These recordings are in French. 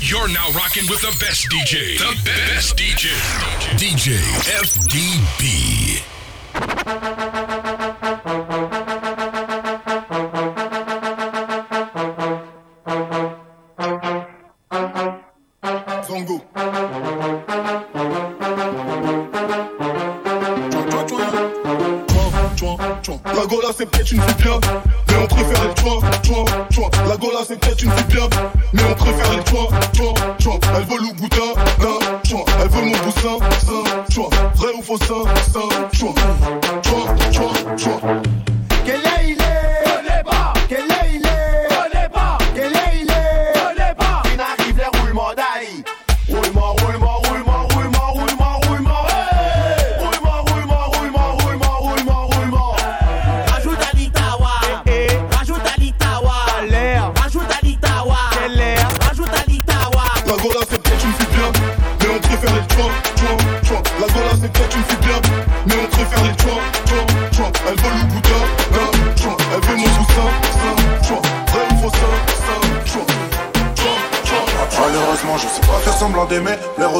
You're now rocking with the best DJ. The best DJ. DJ FDB. C'est peut-être une fille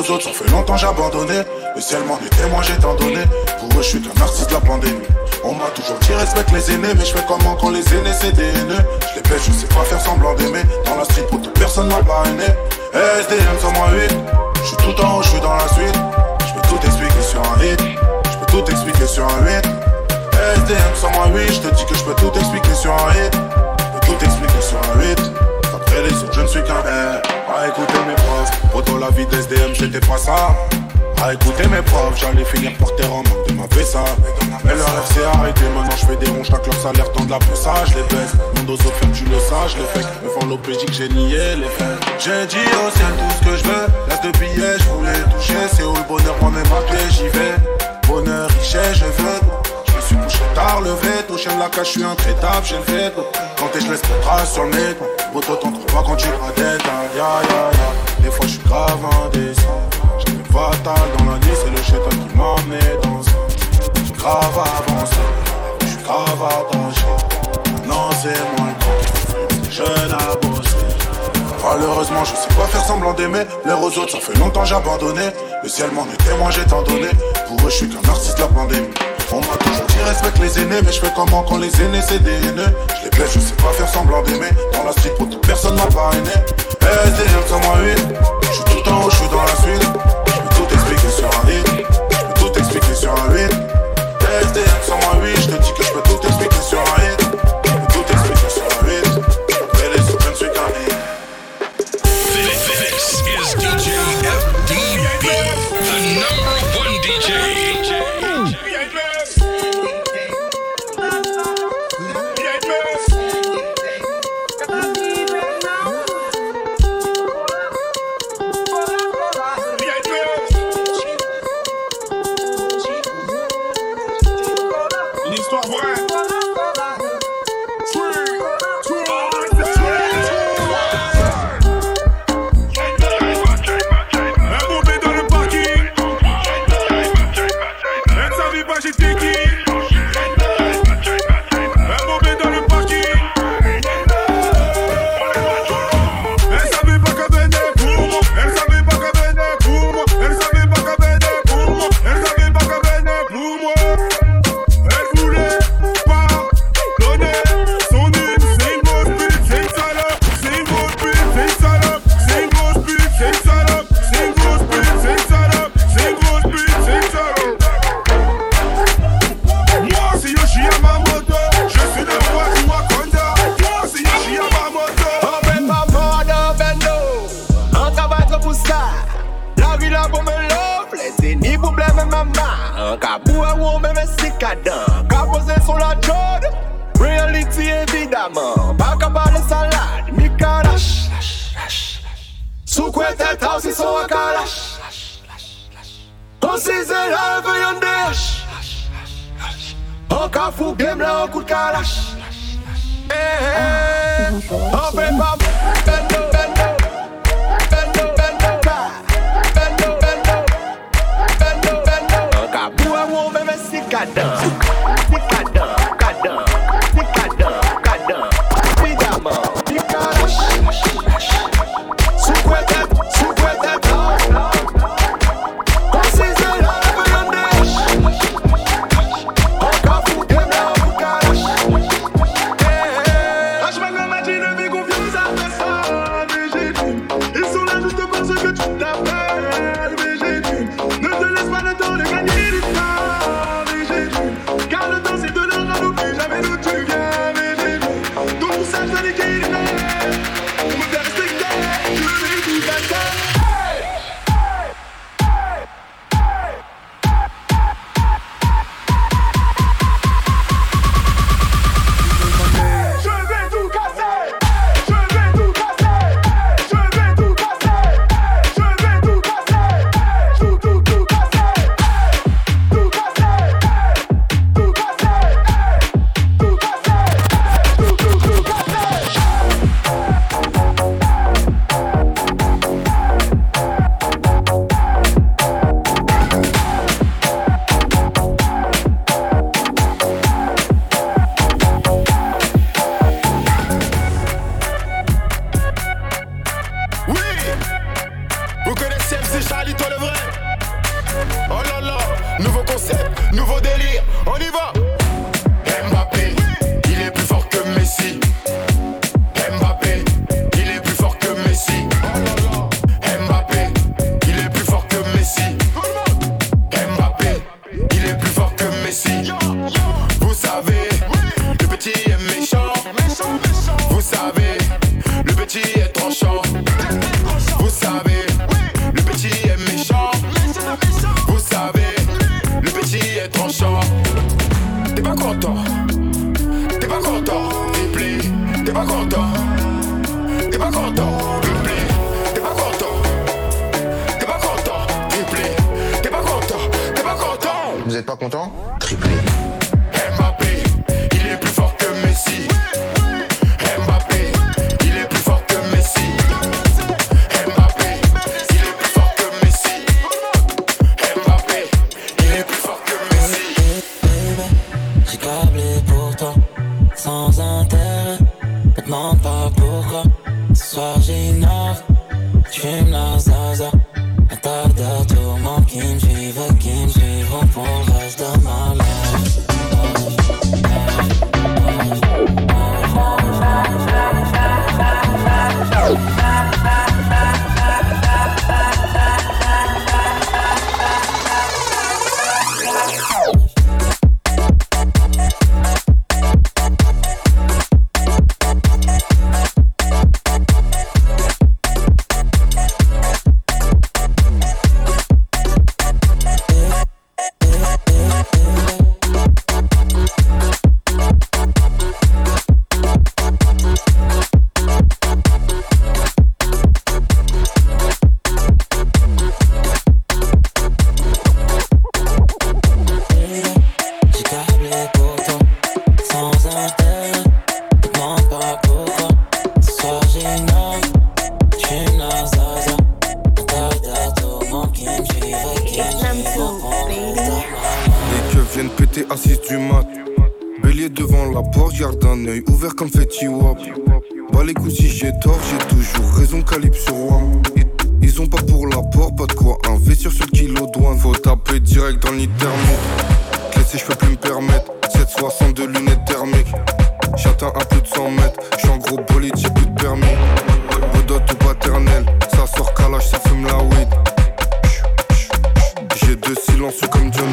aux autres, ça fait longtemps j'ai abandonné. Le ciel m'en est témoin, j'ai tant donné. Pour eux, je suis qu'un artiste de la pandémie. On m'a toujours dit respecte les aînés, mais je fais comment quand les aînés c'est des haineux. Je les pèse, je sais pas faire semblant d'aimer. Dans la street, pour toute personne m'a parrainé. SDM sur moi 8. Je suis tout en haut, je suis dans la suite. Je peux tout expliquer sur un hit. Je peux tout expliquer sur un 8. SDM sur moi 8. Je te dis que je peux tout expliquer sur un hit. Je peux tout expliquer sur un 8. Les je ne suis qu'un air. À écouter mes profs, poto la vie d'SDM, j'étais pas ça. À écouter mes profs, j'allais finir par terre en manque de ma ça. Mais leur rêve s'est arrêté, maintenant je fais des ronds, chaque leur salaire tend de la poussage, les baisse. Mon dos tu le saches, les faits. Me font l'OPJ que j'ai nié, les faits. J'ai dit au ciel tout ce que je veux, laisse de billets, je voulais toucher. C'est où le bonheur, moi même à pied, j'y vais. Bonheur, richesse, je veux. Je suis couché tard, levé, touché de la cache, je suis intraitable, j'ai le fait. Quand t'es, je laisse mes traces sur le mec. Boto, t'en trouves pas quand tu tête, hein. ya ya ya. Des fois, je suis grave indécent. J'avais fatal dans la nuit, c'est le chétan qui m'a emmené dans ça. J'suis grave avancé, j'suis grave attaché. Non, c'est moi le temps, jeune à bosser. Malheureusement, je sais pas faire semblant d'aimer. L'air aux autres, ça fait longtemps j'ai abandonné. Le ciel m'en est témoin, j'ai tant donné. Pour eux, je suis qu'un artiste de la pandémie. On m'a toujours dit respecte les aînés, mais je fais comment quand les aînés c'est des haineux? Je les plaise, je sais pas faire semblant d'aimer. Dans la street, pour toute personne m'a parrainé. SDM sur moi 8. Je suis tout en haut, je suis dans la suite. Je tout expliquer sur un hit. Je tout expliquer sur un 8. SDM me vesti Vous savez, le petit est méchant. Vous savez, le petit est tranchant. T'es pas content, t'es pas content, t'es t'es pas content, t'es pas content, t'es pas content, t'es pas content, t'es pas content, t'es pas content. Vous êtes pas content? ouvert comme Fetty Wap. Bah les coups si j'ai tort, j'ai toujours raison, Calypso Wam. Ils ont pas pour l'apport, pas de quoi investir sur le kilo douane. Faut taper direct dans l'hypermètre. Classé, je peux plus me permettre. 760 de lunettes thermiques. J'atteins à plus de 100 mètres. J'suis en gros bolide, j'ai plus de permis. Bodot ou paternel, ça sort calage, ça fume la weed. J'ai deux silences comme John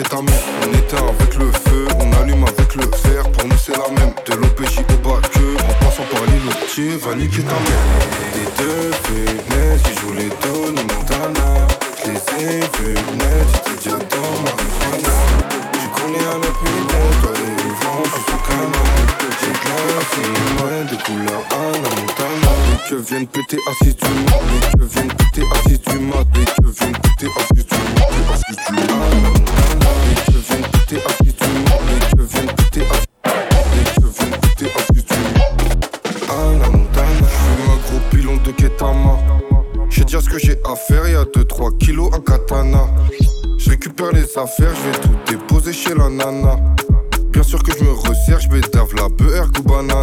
est à. On éteint avec le feu, on allume avec le fer. Pour nous, c'est la même. De l'OPJ au bac, en passant par l'îlot, va niquer ta mère. Des deux fenêtres qui jouent les Tony Montana. Je les ai j'étais déjà dans ma marijuana. Tu connais un opinion, toi et le vent, je suis canard. J'ai de la fille, de couleur à la Montana. Que viennent péter assis je vais tout déposer chez la nana. Bien sûr que je me resserre, je la beurre, goubana.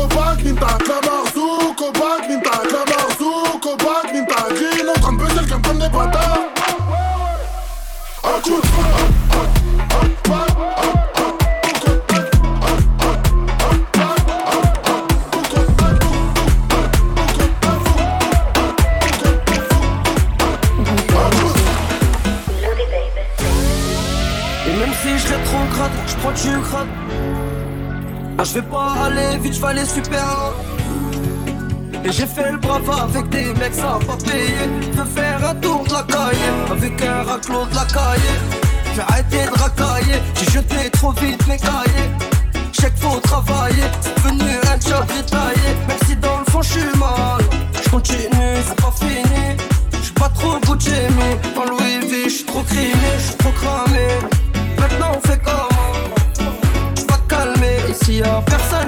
copac, ni ta clabarzou, copac, ni ta clabarzou, copac, ni ta le des super Et j'ai fait le brava avec des mecs, ça pas payé. Je faire un tour de la caille avec un raclot de la caille. J'ai arrêté de racailler, j'ai jeté trop vite mes cahiers. J'ai faut travailler, c'est devenu un job détaillé. Même si dans le fond je suis mal, je continue, c'est pas fini. J'suis pas trop Gucci, mais dans Louis V, j'suis trop crimé, j'suis trop cramé. Maintenant on fait comment? Tu vas calmer ici y'a personne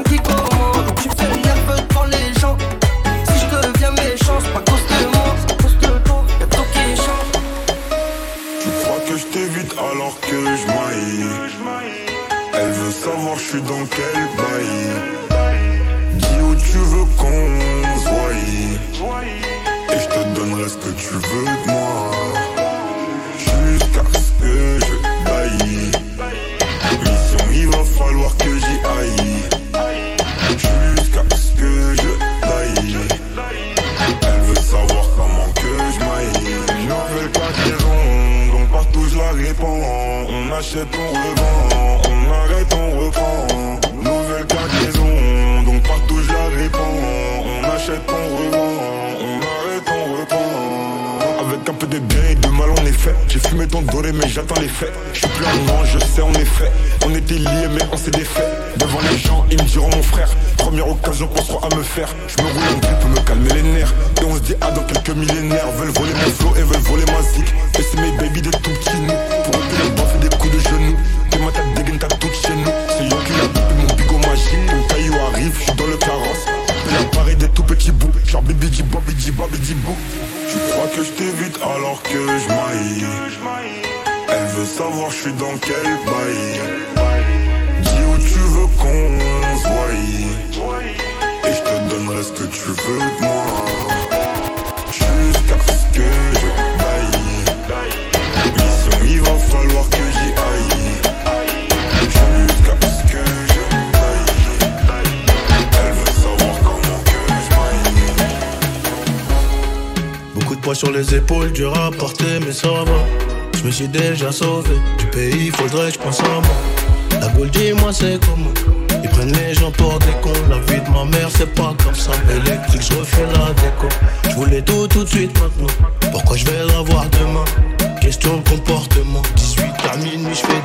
On était liés mais on s'est défait. Devant les gens, ils me diront mon frère. Première occasion qu'on soit à me faire. Je me roule un grip pour me calmer les nerfs. Et on se dit ah dans quelques millénaires. Veulent voler mon flow et veulent voler ma zik. Et c'est mes baby des tout petits nous. Pour fait des coups de genoux. T'es ma tête dégaine ta toute chez nous. C'est yo qui l'a mon bigot magique. Ton caillou arrive, je suis dans le carrosse. Et l'appareil des tout petits bouts. Genre baby di bobby di bobby di bou. Tu crois que je t'évite alors que je maille. Veut savoir je suis dans quel bail. Dis où tu veux qu'on se voie. Et je te donnerai ce que tu veux de moi. Jusqu'à ce que je baille. Mission, il va falloir que j'y aille. Jusqu'à ce que je baille. Elle veut savoir comment que je maille. Beaucoup de poids sur les épaules, dur à porter, mais ça va. Je me suis déjà sauvé du pays, faudrait que je pense à moi. La boule, dis-moi, c'est comment? Ils prennent les gens pour des cons. La vie de ma mère, c'est pas comme ça. Électrique, je refais la déco. Je voulais tout tout de suite maintenant. Pourquoi je vais l'avoir demain? Question de comportement. 18 à minuit, je fais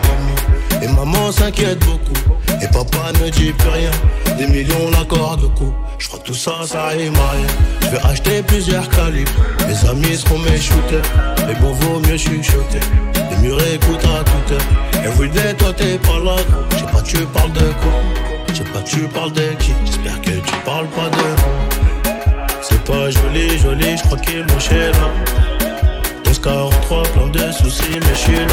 demi. Et maman s'inquiète beaucoup. Et papa ne dit plus rien. Des millions l'accord de coup. Je crois que tout ça, ça à rien. Je vais acheter plusieurs calibres. Mes amis seront mes shooters. Mais bon, vaut mieux chuchoter. Les murs écoutent à toute heure. Everyday, toi t'es pas là. Je sais pas, tu parles de quoi? Je sais pas, tu parles de qui? J'espère que tu parles pas de. C'est pas joli, joli, je crois qu'il est chez là. 1143, plein de soucis, mais je suis là.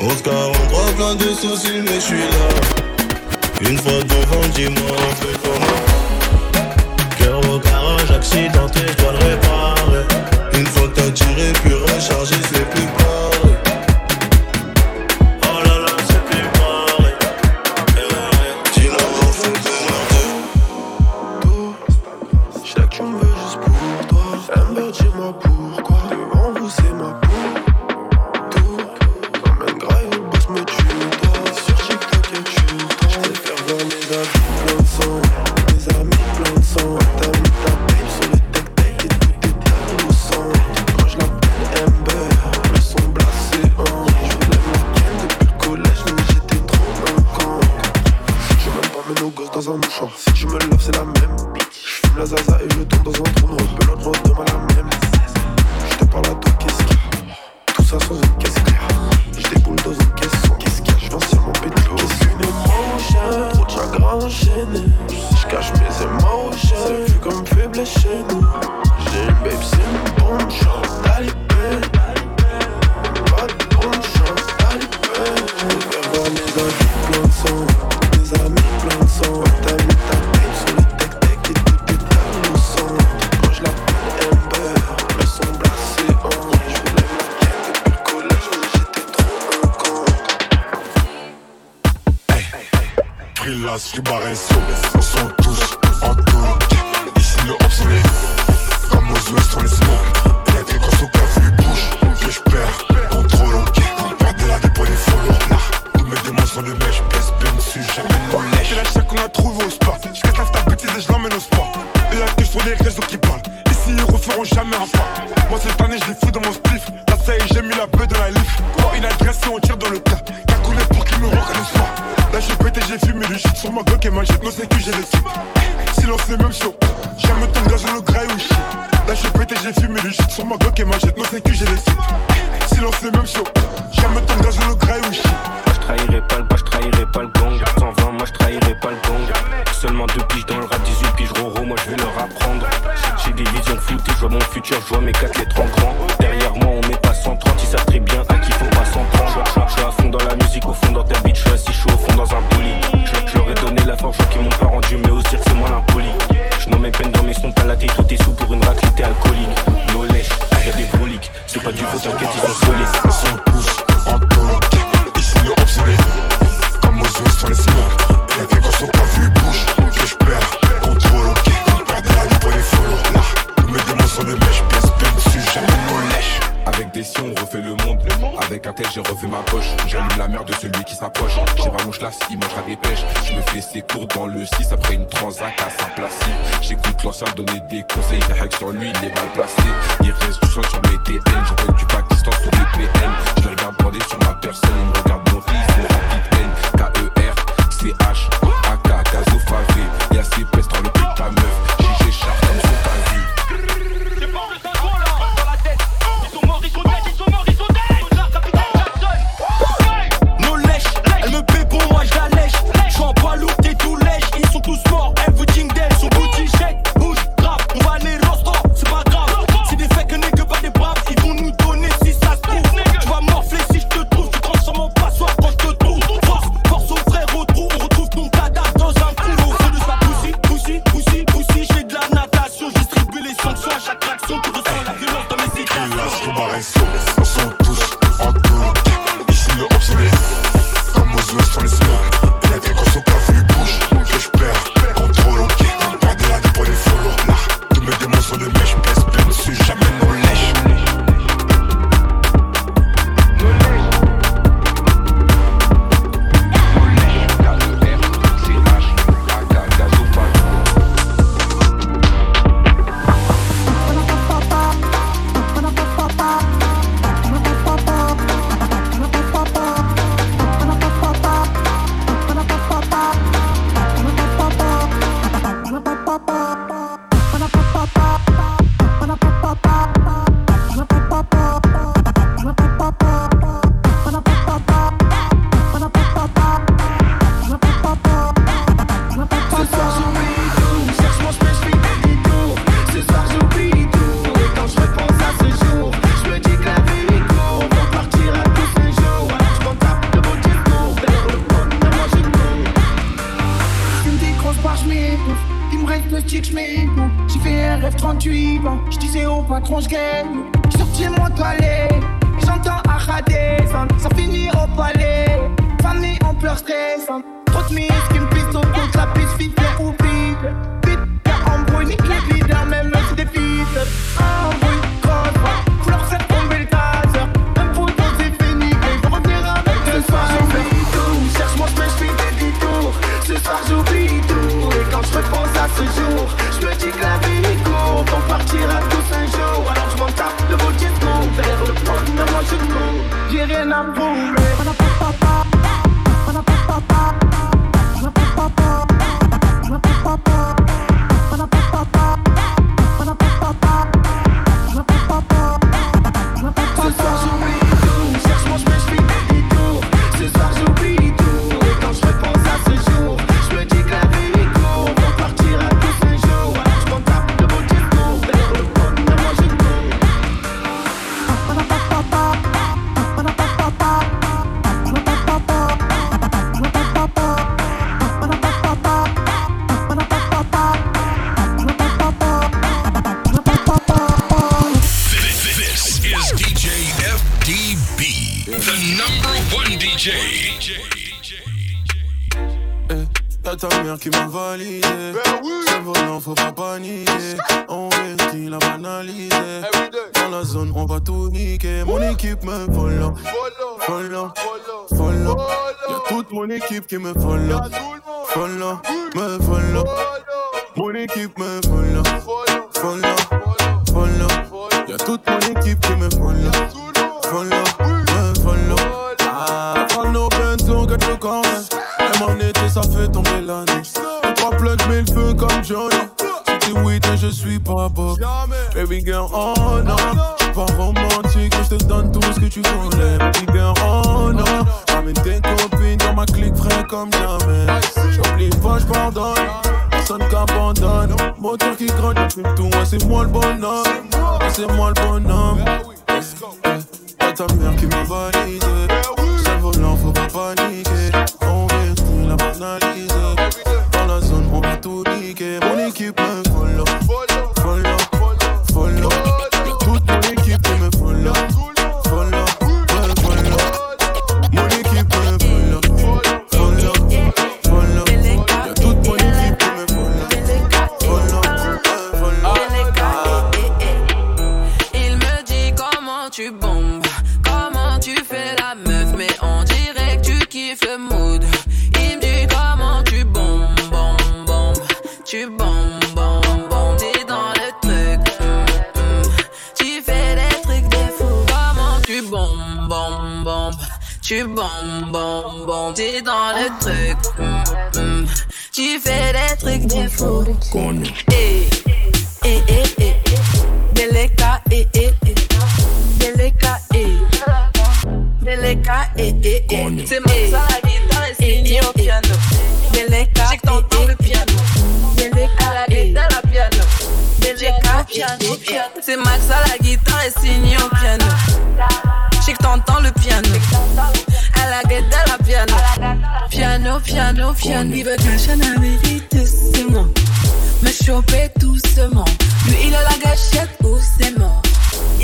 1143, plein de soucis, mais je suis là. Une fois devant, dis-moi, on fait comment Cœur au garage, accidenté, je dois le réparer. Une fois que t'as tiré, puis rechargé, just your jette sur ma Glock et ma jette nos incus, j'ai les Silence, c'est même chaud. transac à sa place. J'écoute l'ancien donner des conseils directs sur lui, il est mal placé. Il reste du sang sur mes TN, j'en du Pakistan sur des PN. Je regarde bander sur ma personne, il me regarde mon fils, mon rapide N. K-E-R, C-H, A-K, Gazo, Favé. Y'a ses pestes dans le cul de ta meuf. je disais au patron, je gagne. Je sortis mon toilet, j'entends à descendre. Ça finit au palais, famille en pleurs stressante. Trop de qui me million, I'm full. Équipe qui me follow. Follow. Me follow. Mon équipe me follow. Follow. Follow. Y'a toute mon équipe qui me follow. Follow. Me follow. Ah, follow Benzo, get le corner. Même en été, ça fait tomber l'année. Trois plugs, mille feux comme Johnny. Si weed, je suis pas Bob. Baby girl, oh non. Pas romantique, mais j'te donne tout ce que tu voulais. Baby girl, oh non. Ramène tes copines dans ma clique frais comme jamais. J'oublie pas, j'pardonne. Personne qu'abandonne. Moteur qui grogne, fume tout, ouais, c'est moi le bonhomme. C'est moi le bonhomme. Y'a ta mère qui m'a validé. C'est volant, faut pas paniquer. On vit, la banalisé. Dans la zone, on va tout niquer. Mon équipe me. Follow. Tu bombes, comment tu fais la meuf, mais on dirait que tu kiffes le mood. Il me dit comment tu bombes, bombes, bombes, tu bombes, bombes, bombes, t'es dans le truc. hum, hum. Tu fais des trucs de fou, comment tu bombes, bombes, bombes, tu bombes, bombes, bombes, t'es dans le truc. hum. Tu fais des trucs de fou. Eh, eh, eh, Beleka, eh, eh, eh. C'est la guitare et signé au piano. Beleka, j'ai que t'entends le piano. Beleka, la guitare, la piano. Beleka, piano, piano. C'est Max à la guitare et signé au piano. J'ai que t'entends le piano. À la guitare, la piano. Piano, piano, piano. Il veut cacher la vérité, c'est moi. Me choper doucement. Lui, il a la gâchette ou c'est mort.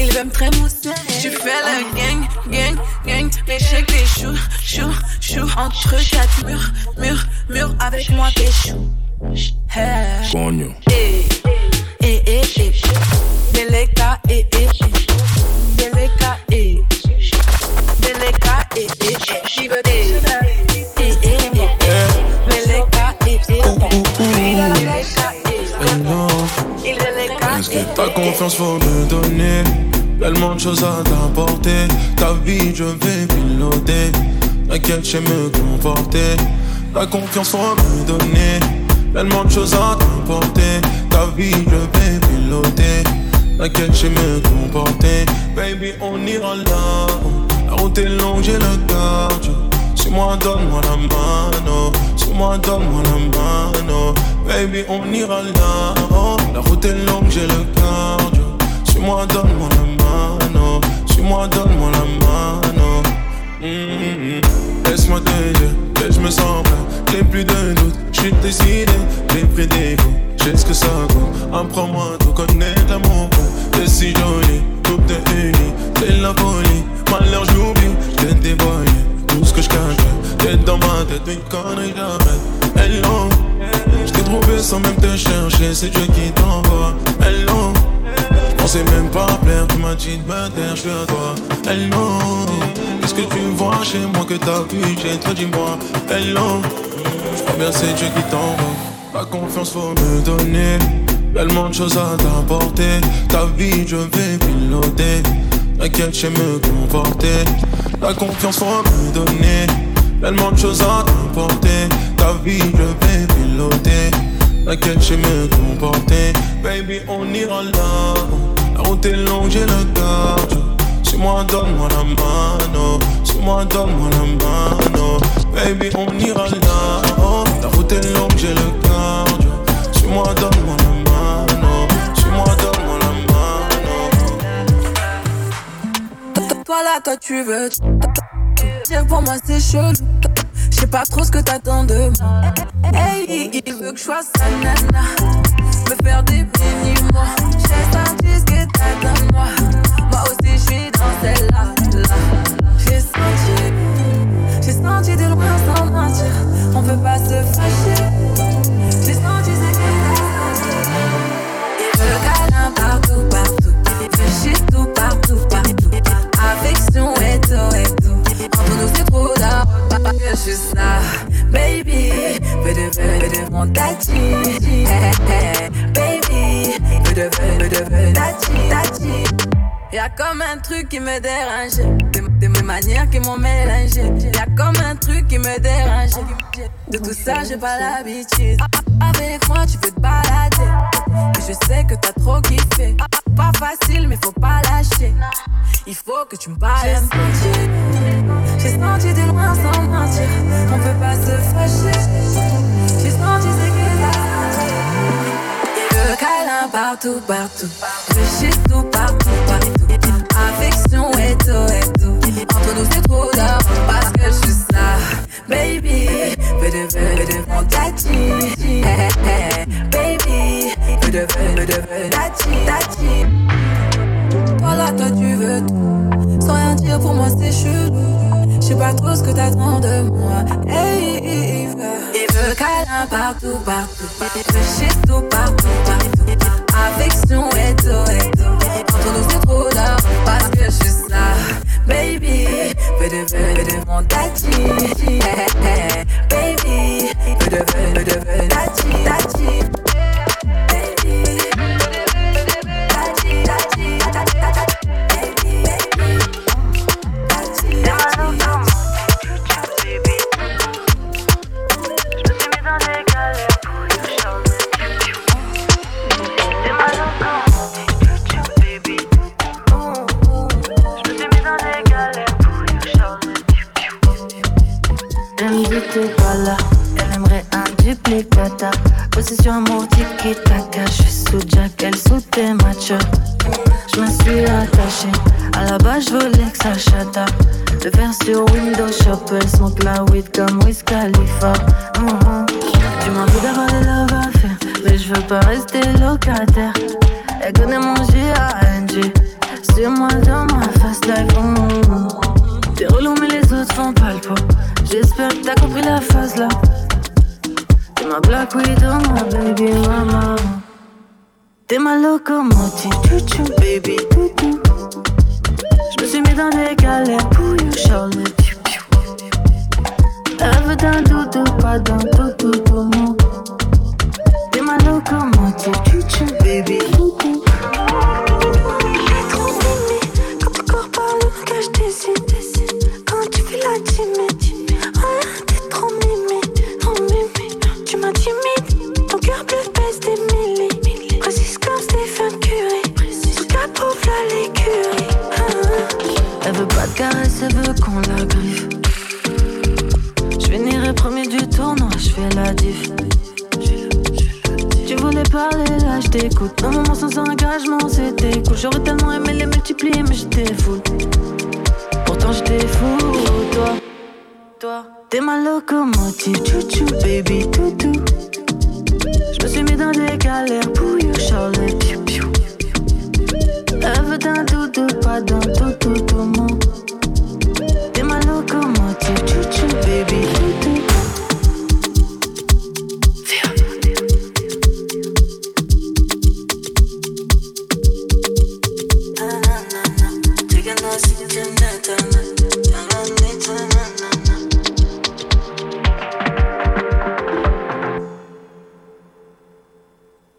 Il veut me trémousser. Tu fais le gang, gang, gang. Les shakes, les choux, choux, choux. Entre quatre murs, murs, murs. Avec moi, t'es chou. Hey. Coño. Eh, eh, eh, eh. Beleka, eh, eh, eh. Beleka, eh. Beleka, eh, eh, eh. Eh, ta confiance faut me donner Tellement de choses à t'apporter. Ta vie je vais piloter. T'inquiète je me comporter Ta confiance faut me donner Tellement de choses à t'apporter. Ta vie je vais piloter. T'inquiète je me comporter Baby on ira là. La route est longue j'ai le cardio Suis-moi donne-moi la mano. Suis-moi donne-moi la mano. Baby on ira là. La route est longue j'ai le cardio. Suis-moi donne-moi la mano. Suis-moi donne-moi la mano. Mm-hmm. Laisse-moi te dire que je me sens prêt J'ai plus de doute, je suis décidé. J'ai pris des coups, j'ai ce que ça coûte. Apprends-moi à tout connaître l'amour T'es si jolie, coupe de unis C'est la folie, malheur j'oublie J'ai dévoilé tout ce que je cache. T'es dans ma tête, une connerie jamais. Hello, je t'ai trouvé sans même te chercher C'est Dieu qui t'envoie. Hello, je pensais même pas plaire Tu m'as dit de me taire, je à toi. Hello, qu'est-ce que tu vois chez moi que t'as vu chez toi dis-moi Hello, je crois bien c'est Dieu qui t'envoie. La confiance faut me donner. Tellement de choses à t'apporter. Ta vie je vais piloter. T'inquiète, je me comporter La confiance faut me donner. Tellement de choses à t'apporter. Ta vie T'inquiète, je me comporter Baby on ira là. La route est longue, j'ai le cardio Suis-moi, donne-moi la mano. Suis-moi, donne-moi la mano. Baby on ira là. La route est longue, j'ai le cardio Suis-moi, donne-moi la mano. Suis-moi, donne-moi la mano. Toi là, toi tu veux. Dire pour moi c'est chelou pas trop ce que t'attends de moi. Hey, il veut que je sois sa nana. Me faire des béniments. J'ai senti ce que t'as dans moi. Moi aussi, je suis dans celle-là. J'ai senti, j'ai senti de loin sans mentir. On peut pas se fâcher. Suis ça, baby. Veux de, de mon tati. Hey, hey, baby. Veux de, veux de. Y'a comme un truc qui me dérange. Des, des manières qui m'ont mélangé. Y'a comme un truc qui me dérange. De tout ça, j'ai pas l'habitude. Avec moi, tu veux te balader. Et je sais que t'as trop kiffé. Pas facile, mais faut pas lâcher. Il faut que tu me parles peu. J'ai senti de loin sans mentir. On peut pas se fâcher. J'ai senti ce a Il veut câlin partout, partout. Shit tout partout, partout. Affection et tout, et tout. Entre nous, c'est trop d'or parce que je suis ça. Baby, veux de, veux de mon baby, Voilà, toi tu veux tout. Sans rien dire pour moi, c'est chelou. Je sais pas trop ce que t'attends de moi. Hey, il veut, il veut câlin partout, partout. Il veut shit tout partout, partout. Affection et tout, et tout. Entre nous, c'est trop d'or parce que je suis ça. Baby, veux de, veux de mon hey, baby, veux de, veux de, veux tati, Possession amour tiki taka, je suis sous Jack, elle sous tes matchs. Je me suis attachée, à la base je voulais que ça chata. Le faire sur Windows Shop, elle smoke la weed comme Wiz Khalifa. Mhm. Tu m'as envie d'avoir des love à faire, mais je veux pas rester locataire. Elle connaît mon J-A-N-G, sur moi dans ma fast life. mhm. T'es relou mais les autres font pas le poids J'espère que t'as compris la phase là Ma black widow, ma baby mama T'es ma locomotive, chouchou baby toutou Je me suis mis dans des galères pour you Charlotte. Elle d'un doudou, pas d'un toutou tout mon T'es ma locomotive, chouchou baby toutou Quand ton corps parle, que je décide. Elle veut qu'on la griffe. Je finirai premier du tournoi, je fais la diff. Tu voulais parler, là je t'écoute. Un moment sans engagement, c'était cool. J'aurais tellement aimé les multiplier, mais j'étais fou. Pourtant j'étais fou, toi. Toi, t'es ma locomotive, chouchou, baby, toutou. Je me suis mis dans des galères pour you, Charlotte, piou, piou. Elle d'un doudou, pas d'un toutou, tout mon. T'es ma locomotive, chouchou, baby,